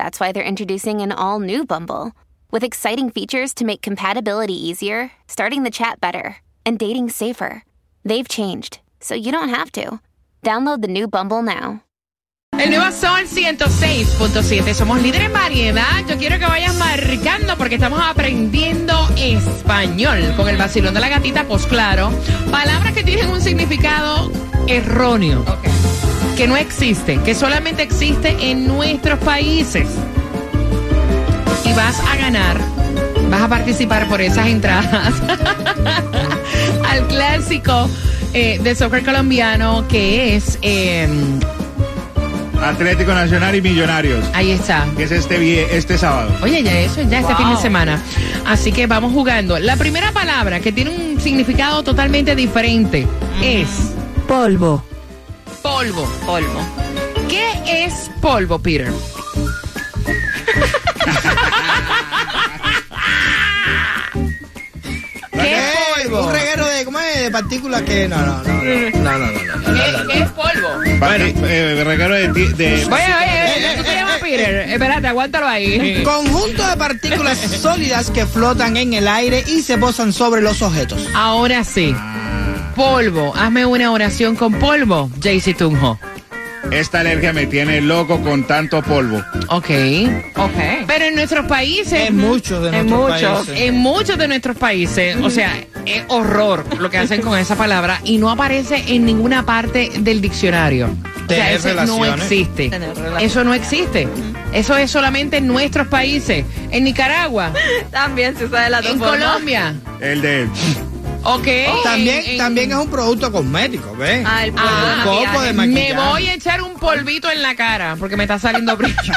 that's why they're introducing an all new Bumble with exciting features to make compatibility easier, starting the chat better, and dating safer. They've changed, so you don't have to. Download the new Bumble now. El nuevo Sol 106.7. Somos líderes en variedad. Yo quiero que vayas marcando porque estamos aprendiendo español con el vacilón de la gatita, pues claro. Palabras que tienen un significado erróneo. Que no existe, que solamente existe en nuestros países. Y vas a ganar, vas a participar por esas entradas al clásico eh, de soccer colombiano que es. eh, Atlético Nacional y Millonarios, ahí está. que es este, este sábado. Oye, ya eso, ya este fin de semana. Así que vamos jugando. La primera palabra que tiene un significado totalmente diferente es Polvo. Polvo. Polvo. ¿Qué es polvo, Peter? ¿Qué es polvo? Un reguero de, ¿cómo es? De partículas que. No, no, no. No, no, no. no, no. ¿Qué, qué es polvo? Bueno, eh, regalo de, ti- de- Oye, oye, oye, ¿tú te llamas Peter? Espérate, aguántalo ahí. Conjunto de partículas sólidas que flotan en el aire y se posan sobre los objetos. Ahora sí. Polvo. Hazme una oración con polvo, Jaycee Tunjo. esta alergia me tiene loco con tanto polvo. Ok. Ok. Pero en nuestros países. En muchos de en nuestros muchos, países. En muchos de nuestros países. O sea, es horror lo que hacen con esa palabra y no aparece en ninguna parte del diccionario. O sea, eso no existe. Eso no existe. Eso es solamente en nuestros países. En Nicaragua, También se usa de la en Colombia. El de Ok. También, en- también es un producto cosmético, ¿ves? Ah, el polvo Ah, de copo maquillaje. de Me voy a echar un polvito en la cara porque me está saliendo brillo.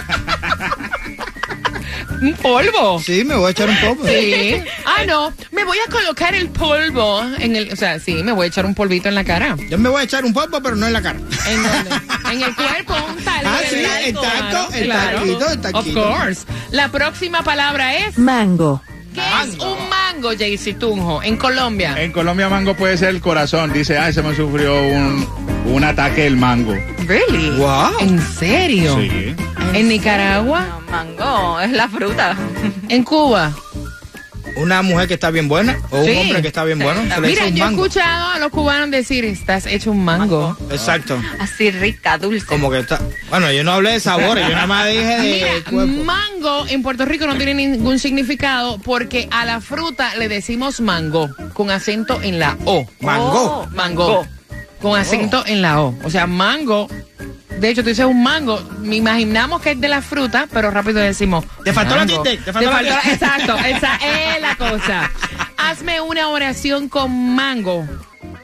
un polvo. Sí, me voy a echar un poco. Sí. Ah, no. Me voy a colocar el polvo en el. O sea, sí, me voy a echar un polvito en la cara. Yo me voy a echar un polvo, pero no en la cara. ¿En dónde? En el cuerpo, un talco. Ah, sí, el talco, el el talquito. Of course. La próxima palabra es. Mango. ¿Qué es un mango, Jaycee Tunjo, en Colombia? En Colombia mango puede ser el corazón. Dice, ay, se me sufrió un, un ataque el mango. Really? Wow. ¿En serio? Sí. ¿En Nicaragua? No, mango, es la fruta. ¿En Cuba? Una mujer que está bien buena o un Sí. hombre que está bien bueno. se le Mira, un yo he escuchado a los cubanos decir, estás hecho un mango. Exacto. Así rica, dulce. Como que está. Bueno, yo no hablé de sabores, yo nada más dije de Mira, mango en Puerto Rico no tiene ningún significado porque a la fruta le decimos mango con acento en la O. Mango. Mango. Con acento en la O. O sea, mango. De hecho, tú dices un mango. Me imaginamos que es de la fruta, pero rápido decimos. Te faltó la tilde, te faltó la. Exacto, esa es la cosa. Hazme una oración con mango.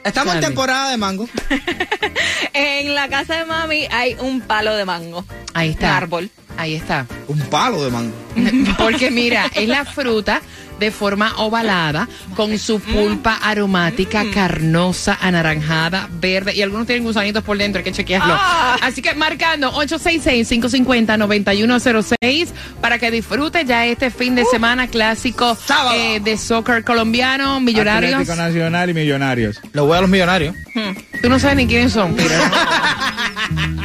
Estamos en temporada de mango. En la casa de mami hay un palo de mango. Ahí está. Un árbol. Ahí está. Un palo de mango. Porque mira, es la fruta de forma ovalada, con su pulpa aromática, carnosa, anaranjada, verde, y algunos tienen gusanitos por dentro, hay que chequearlo. Así que marcando 866-550-9106 para que disfrutes ya este fin de semana clásico eh, de soccer colombiano, millonarios. Atlético Nacional y Millonarios. Lo voy a los millonarios. Tú no sabes ni quiénes son, Peter.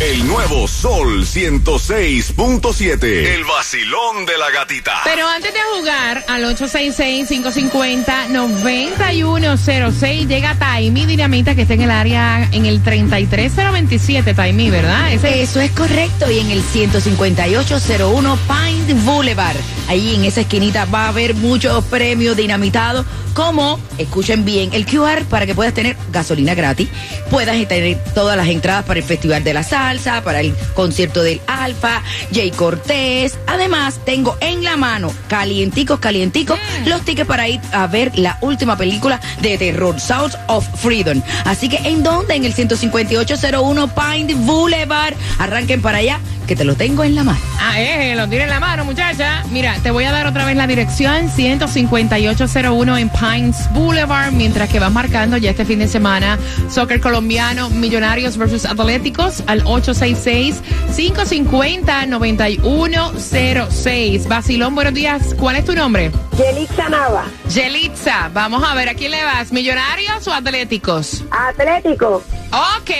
El nuevo Sol 106.7. El vacilón de la gatita. Pero antes de jugar al 866-550-9106 llega Taimi Dinamita que está en el área en el 33027 Taimi, ¿verdad? Ese Eso es correcto. Y en el 15801 Pine Boulevard. Ahí en esa esquinita va a haber muchos premios dinamitados. Como, escuchen bien, el QR para que puedas tener gasolina gratis. Puedas tener todas las entradas para el Festival de la Salsa, para el concierto del Alfa, Jay Cortés. Además, tengo en la mano, calienticos, calienticos, los tickets para ir a ver la última película de terror, South of Freedom. Así que, ¿en dónde? En el 15801 Pine Boulevard. Arranquen para allá, que te lo tengo en la mano. Ah, eh, lo tiene en la mano, muchacha. Mira, te voy a dar otra vez la dirección, 15801 en Pines Boulevard, mientras que vas marcando ya este fin de semana, soccer colombiano, Millonarios versus Atléticos, al 866-550-9106. Basilón, buenos días. ¿Cuál es tu nombre? Yelitza Nava, Yelitza. Vamos a ver, ¿a quién le vas? ¿Millonarios o Atléticos? Atlético, Ok,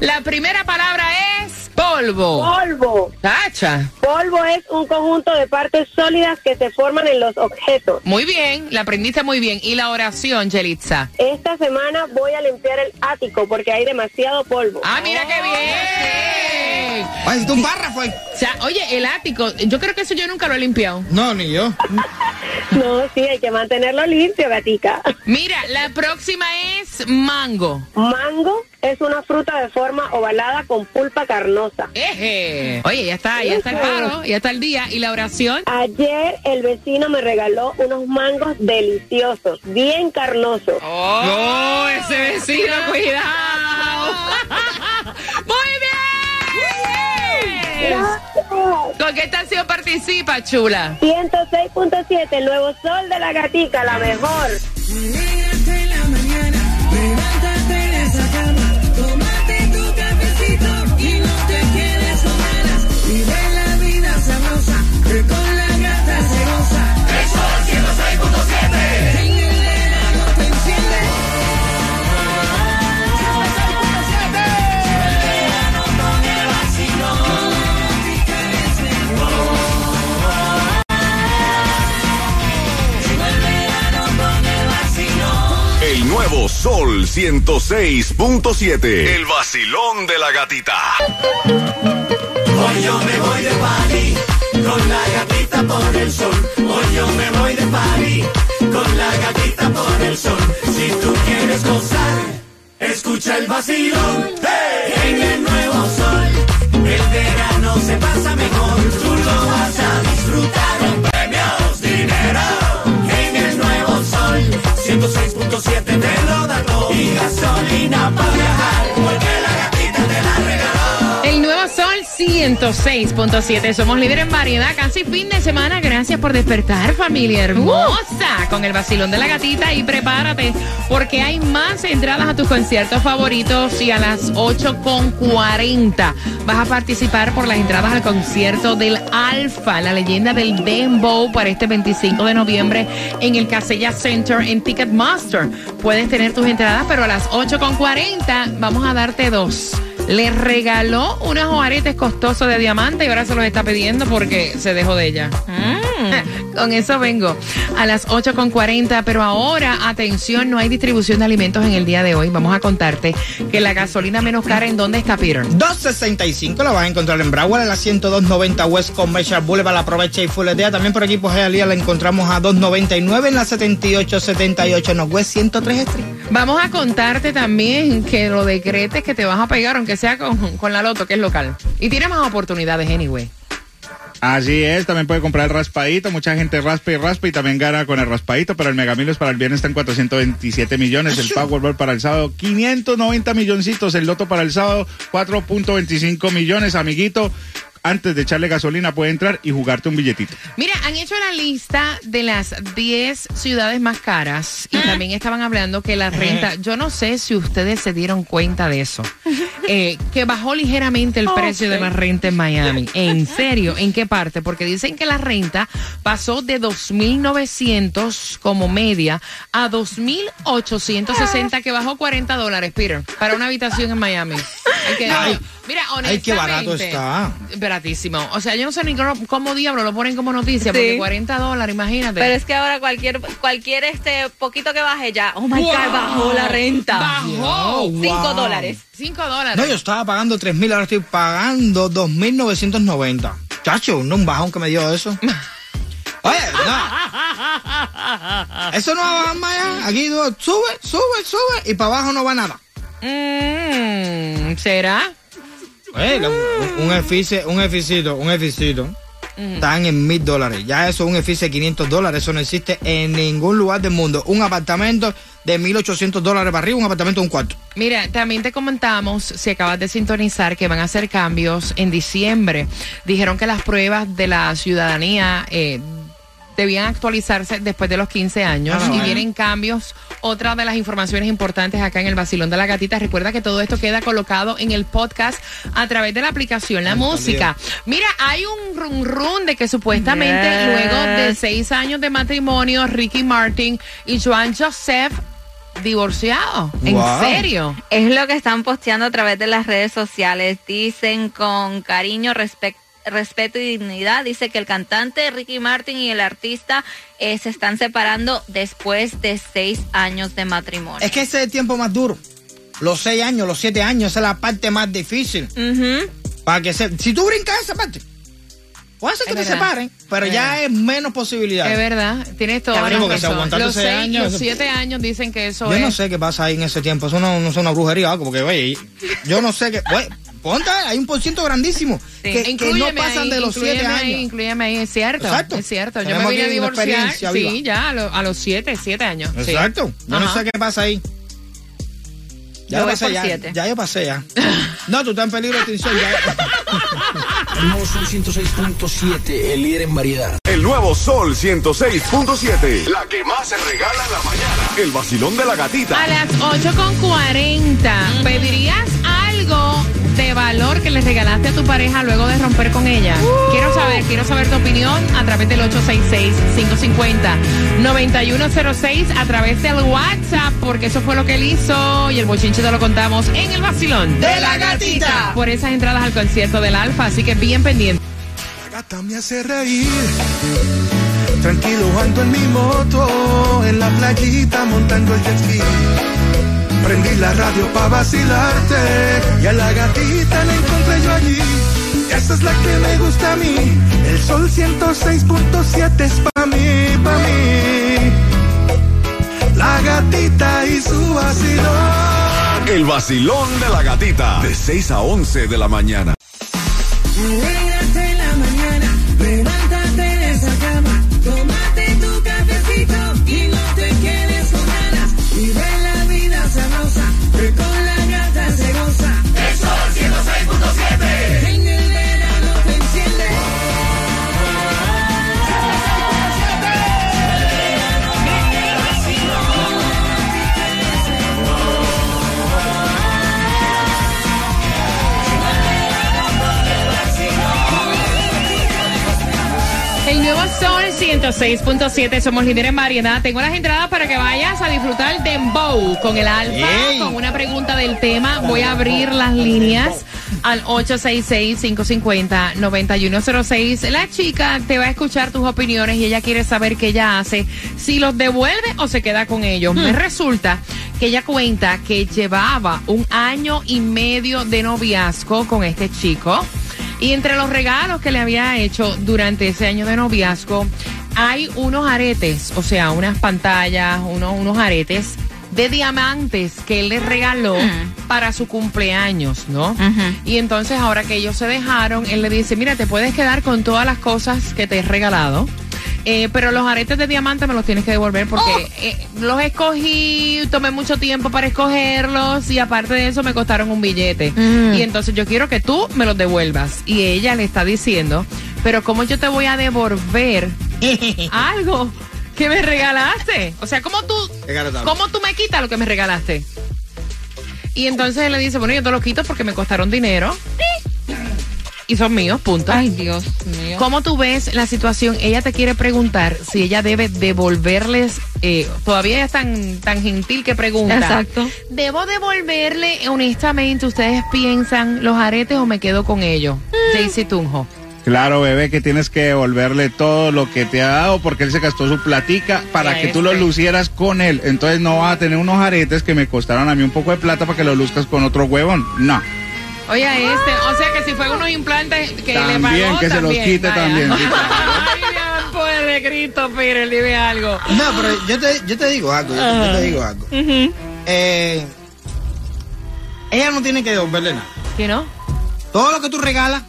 la primera palabra es polvo. polvo. Tacha. Polvo es un conjunto de partes sólidas que se forman en los objetos. Muy bien, la aprendiste muy bien. ¿Y la oración, Yelitza? Esta semana voy a limpiar el ático porque hay demasiado polvo. Ah, mira qué bien. Ay, un párrafo. O sea, oye, el ático, yo creo que eso yo nunca lo he limpiado. No, ni yo. No, sí, hay que mantenerlo limpio, gatica. Mira, la próxima es mango. Mango es una fruta de forma ovalada con pulpa carnosa. Eje. Oye, ya está, ya está el paro, ya está el día. ¿Y la oración? Ayer el vecino me regaló unos mangos deliciosos, bien carnosos. Oh, no, ese vecino, cuidado. Muy bien. ¿Con qué estación participa, chula? 106.7, el nuevo sol de la gatica, la mejor. Sol 106.7. El vacilón de la gatita. Hoy yo me voy de party con la gatita por el sol. Hoy yo me voy de party con la gatita por el sol. Si tú quieres gozar, escucha el vacilón. ¡Hey! En el nuevo sol, el verano se pasa mejor. Tú lo vas a disfrutar con premios, dinero. 106.7 te lo da todo. Y gasolina para 106.7. Somos líderes en variedad. Casi fin de semana. Gracias por despertar, familia hermosa. Con el vacilón de la gatita. Y prepárate, porque hay más entradas a tus conciertos favoritos. Y a las 8.40 vas a participar por las entradas al concierto del Alfa, la leyenda del Dembow, para este 25 de noviembre en el Casella Center en Ticketmaster. Puedes tener tus entradas, pero a las 8.40 vamos a darte dos. Le regaló unos aretes costosos de diamante y ahora se los está pidiendo porque se dejó de ella. Con eso vengo a las 8.40, pero ahora, atención, no hay distribución de alimentos en el día de hoy. Vamos a contarte que la gasolina menos cara, ¿en dónde está, Peter? 265 la vas a encontrar en Broward, en la 10290 West Commercial Boulevard, la aprovecha y fuletea. También por aquí por Hialeah la encontramos a 299 en la 7878 Northwest 103 Street. Vamos a contarte también que lo decretes que te vas a pegar, aunque sea con, con la loto, que es local. Y tiene más oportunidades, anyway. Así es, también puede comprar el raspadito, mucha gente raspa y raspa y también gana con el raspadito, pero el Megamilos para el viernes está en 427 millones, el Powerball para el sábado 590 milloncitos, el Loto para el sábado 4.25 millones, amiguito. Antes de echarle gasolina puede entrar y jugarte un billetito. Mira, han hecho la lista de las 10 ciudades más caras y también estaban hablando que la renta, yo no sé si ustedes se dieron cuenta de eso, eh, que bajó ligeramente el precio de la renta en Miami. ¿En serio? ¿En qué parte? Porque dicen que la renta pasó de 2.900 como media a 2.860, que bajó 40 dólares, Peter, para una habitación en Miami. Hay que- Ay, Mira, honestamente. Ay, qué barato está. Baratísimo. O sea, yo no sé ni cómo, cómo diablo lo ponen como noticia, Sí. porque 40 dólares, imagínate. Pero es que ahora cualquier cualquier este poquito que baje ya, oh my Wow. god, bajó la renta. Bajó. Cinco Wow. dólares. 5 dólares. No, yo estaba pagando 3 mil, ahora estoy pagando 2.990. Chacho, no un bajón que me dio eso. Oye, no. Eso no va a bajar más allá. Aquí tú, sube, sube, sube y para abajo no va nada. Mm, ¿Será? Lo- un, un efice, un eficito, un eficito. Están en mil dólares. Ya eso es un efice de 500 dólares. Eso no existe en ningún lugar del mundo. Un apartamento de 1.800 dólares para arriba, un apartamento de un cuarto. Mira, también te comentamos, si acabas de sintonizar, que van a hacer cambios en diciembre. Dijeron que las pruebas de la ciudadanía eh, debían actualizarse después de los 15 años Ah, y bueno. vienen cambios. Otra de las informaciones importantes acá en el Vacilón de la Gatita. Recuerda que todo esto queda colocado en el podcast a través de la aplicación La Música. Mira, hay un run run de que supuestamente Yes. luego de seis años de matrimonio, Ricky Martin y Joan Joseph divorciados. ¿En Wow. serio? Es lo que están posteando a través de las redes sociales. Dicen con cariño, respec- respeto y dignidad. Dice que el cantante Ricky Martin y el artista eh, se están separando después de seis años de matrimonio. Es que ese es el tiempo más duro. Los 6 años, los 7 años, esa es la parte más difícil. Ujú. Para que se, si tú brincas esa parte, puede ser que Es te verdad. separen, pero Es ya verdad. es menos posibilidades. Es verdad, tienes aguantaron Los seis seis, años, los siete años dicen que eso Yo es. no sé qué pasa ahí en ese tiempo. Eso no, no es una brujería o algo, porque, oye, yo no sé qué. Oye, ponte, hay un por ciento grandísimo que, que no pasan ahí, de los siete ahí, años. inclúyeme ahí, es cierto. Exacto. Es cierto. Yo Tenemos me vine a divorciar. experiencia Sí, viva. ya a, lo- a los siete, siete años. sí. Exacto. Yo no sé qué pasa ahí. Ya Yo pasé, por ya, siete. ya yo pasé ya. No, tú estás en peligro de extinción ya. El nuevo Sol 106.7, el líder en variedad. El nuevo Sol 106.7. La que más se regala en la mañana. El vacilón de la gatita. A las 8.40, ¿pedirías algo de valor que le regalaste a tu pareja luego de romper con ella? Quiero saber, quiero saber tu opinión a través del 866-550-9106, a través del WhatsApp, porque eso fue lo que él hizo y el bochinche te lo contamos en el vacilón De la gatita. Por esas entradas al concierto del Alfa, así que bien pendiente. La gata me hace reír. Tranquilo ando en mi moto, en la playita montando el jet ski. Prendí la radio pa' vacilarte y a la gatita la encontré yo allí. Esa es la que me gusta a mí. El sol 106.7 es pa' mí, pa' mí. La gatita y su vacilón. El vacilón de la gatita. De 6 a 11 de la mañana. 106.7, somos líderes en variedad. Tengo las entradas para que vayas a disfrutar de Bow con el Alfa, Yay. con una pregunta del tema. Voy a abrir las líneas al 866-550-9106. La chica te va a escuchar tus opiniones y ella quiere saber qué ella hace, si los devuelve o se queda con ellos. Me resulta que ella cuenta que llevaba un año y medio de noviazgo con este chico. Y entre los regalos que le había hecho durante ese año de noviazgo, hay unos aretes, o sea, unas pantallas, unos, unos aretes de diamantes que él le regaló para su cumpleaños, ¿no? Y entonces ahora que ellos se dejaron, él le dice, mira, te puedes quedar con todas las cosas que te he regalado. eh, pero los aretes de diamante me los tienes que devolver porque eh, los escogí, tomé mucho tiempo para escogerlos y aparte de eso me costaron un billete. Y entonces yo quiero que tú me los devuelvas. Y ella le está diciendo, pero ¿cómo yo te voy a devolver algo que me regalaste? O sea, ¿cómo tú. ¿cómo tú me quitas lo que me regalaste? Y entonces él le dice, bueno, yo te lo quito porque me costaron dinero. y son míos, punto. Ay, Dios mío. ¿Cómo tú ves la situación? Ella te quiere preguntar si ella debe devolverles, eh, todavía ella es tan, tan gentil que pregunta. Exacto. ¿Debo devolverle, honestamente, ustedes piensan, los aretes o me quedo con ellos? Jaycee Tunjo. Claro, bebé, que tienes que devolverle todo lo que te ha dado porque él se gastó su platica para que tú lo este. lucieras con él. Entonces no vas a tener unos aretes que me costaron a mí un poco de plata para que lo luzcas con otro huevón. No. Oye, este, o sea que si fue unos implantes que le También, pagó, que se los también, quite vaya. también, sí, Ay, de Cristo, Peter, dime algo. No, pero yo te, yo te digo algo, yo, yo te digo algo. Eh, ella no tiene que devolverle nada. ¿Qué no? Todo lo que tú regalas,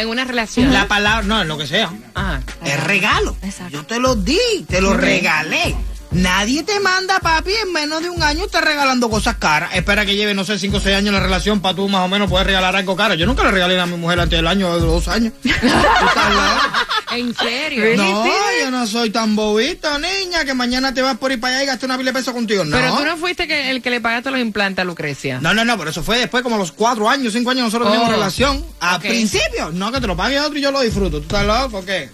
En una relación. la palabra, no, lo que sea, Ajá. es regalo. Exacto. Yo te lo di, te lo regalé. Nadie te manda, papi, en menos de un año estar regalando cosas caras. Espera que lleve, no sé, 5 o 6 años la relación para tú más o menos poder regalar algo caro. Yo nunca le regalé a mi mujer antes del año de dos años. ¿En serio? No, yo no soy tan bobita, niña, que mañana te vas por ir para allá y gastar una pila de pesos contigo. No. Pero tú no fuiste que, el que le pagaste los implantes a Lucrecia. No, no, no, pero eso fue después, como a los cuatro años, cinco años, nosotros Oh. teníamos relación. Al principio, no, que te lo pague otro y yo lo disfruto. ¿Tú estás loco? ¿Por qué?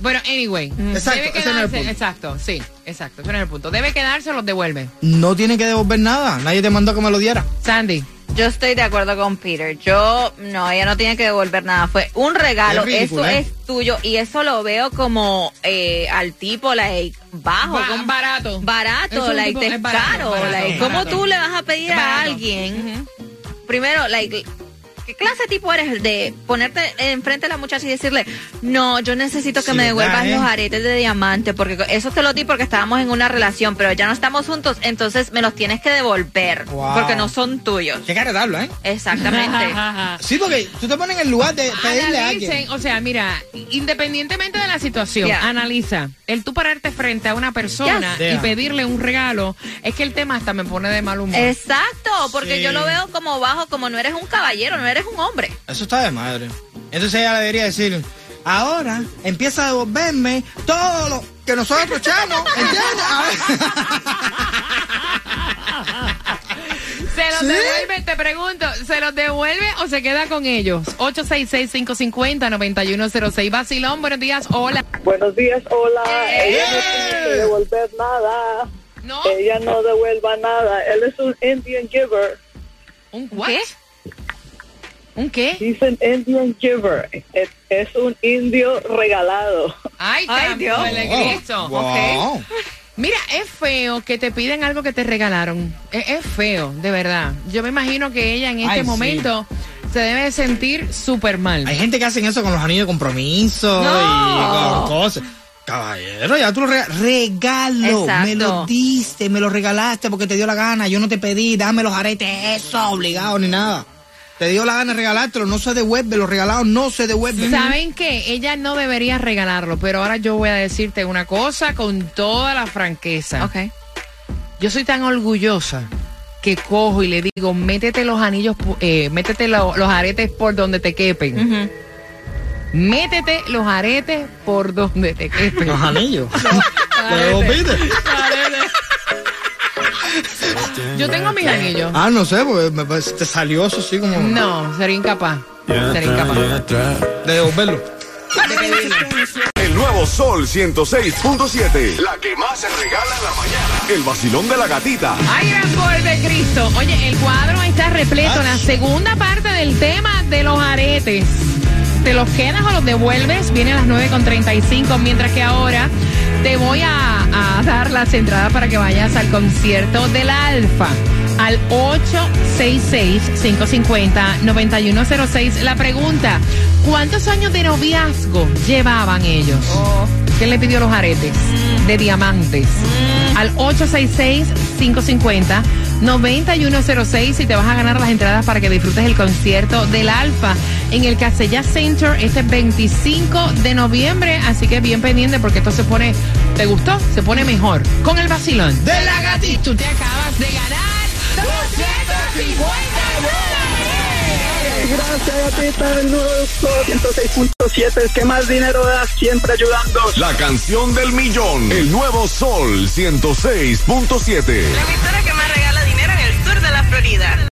Bueno, anyway. Exacto, debe ese no es el punto. exacto, sí, exacto, ese no es el punto. Debe quedarse o los devuelve. No tiene que devolver nada. Nadie te mandó que me lo diera. Sandy. Yo estoy de acuerdo con Peter. Yo, no, ella no tiene que devolver nada. Fue un regalo. Es ridículo, eso ¿eh? es tuyo. Y eso lo veo como eh, al tipo, like, bajo. Ba- como- barato. Barato, like, tipo- es barato, caro. barato, like, barato. ¿Cómo tú le vas a pedir a alguien? Primero, like, ¿qué clase de tipo eres de ponerte enfrente de la muchacha y decirle, no, yo necesito que Sí, me ¿verdad, devuelvas eh? los aretes de diamante? Porque eso te lo di porque estábamos en una relación, pero ya no estamos juntos, entonces me los tienes que devolver. Wow. Porque no son tuyos. Qué cara darlo, ¿eh? Exactamente. Sí, porque tú te pones en el lugar de pedirle a alguien. O sea, mira, independientemente de la situación, Yeah. analiza. El tú pararte frente a una persona Yes. y Yeah. pedirle un regalo, es que el tema hasta me pone de mal humor. Exacto, porque Sí. yo lo veo como bajo, como no eres un caballero, no eres un hombre. Eso está de madre. Entonces ella le debería decir, ahora empieza a devolverme todo lo que nosotros echamos, ¿entiendes? A ¿Se los ¿Sí? devuelve? Te pregunto, ¿se los devuelve o se queda con ellos? 866-550-9106. Basilón, buenos días. Hola. Buenos días, hola. ¡Eh! Ella no tiene que devolver nada. ¿No? Ella no devuelva nada. Él es un Indian giver. ¿Un what? ¿Qué? ¿Un qué? An Indian giver. Es, es un indio regalado. Ay, Ay, Dios. Wow. Mira, es feo que te piden algo que te regalaron. Es, es feo, de verdad. Yo me imagino que ella en este Ay, sí. momento se debe sentir súper mal. Hay gente que hacen eso con los anillos de compromiso No. y con cosas. Caballero, ya tú lo regalas. Regalo. Exacto. Me lo diste, me lo regalaste porque te dio la gana. Yo no te pedí, dame los aretes, eso, obligado ni nada. Te dio la gana de regalártelo, no se devuelve, los regalados no se devuelven. ¿Saben qué? Ella no debería regalarlo, pero ahora yo voy a decirte una cosa con toda la franqueza. Ok. Yo soy tan orgullosa que cojo y le digo, métete los anillos, eh, métete lo- los aretes por donde te quepen. Métete los aretes por donde te quepen. Los anillos. ¿Lo devolviste? Yo tengo mis anillos. Ah, no sé, pues me parece- te salió eso así como No, sería incapaz. Sería incapaz. de devolverlo. El nuevo Sol 106.7. La que más se regala en la mañana. El vacilón de la gatita. ¡Ay, gran poder de Cristo! Oye, el cuadro está repleto. La segunda parte del tema de los aretes. ¿Te los quedas o los devuelves? Viene a las 9.35, mientras que ahora te voy a, a dar las entradas para que vayas al concierto del Alfa. Al 866-550-9106. La pregunta, ¿cuántos años de noviazgo llevaban ellos? ¿Quién le pidió los aretes? De diamantes. Al 866-550-9106 y te vas a ganar las entradas para que disfrutes el concierto del Alfa en el Casella Center este 25 de noviembre. Así que bien pendiente porque esto se pone, ¿te gustó? Se pone mejor. Con el vacilón. De la gatita. Tú te acabas de ganar 250 dólares. Gracias, gatita. El nuevo Sol 106.7. El que más dinero da, siempre ayudando. La canción del millón. El nuevo Sol 106.7. La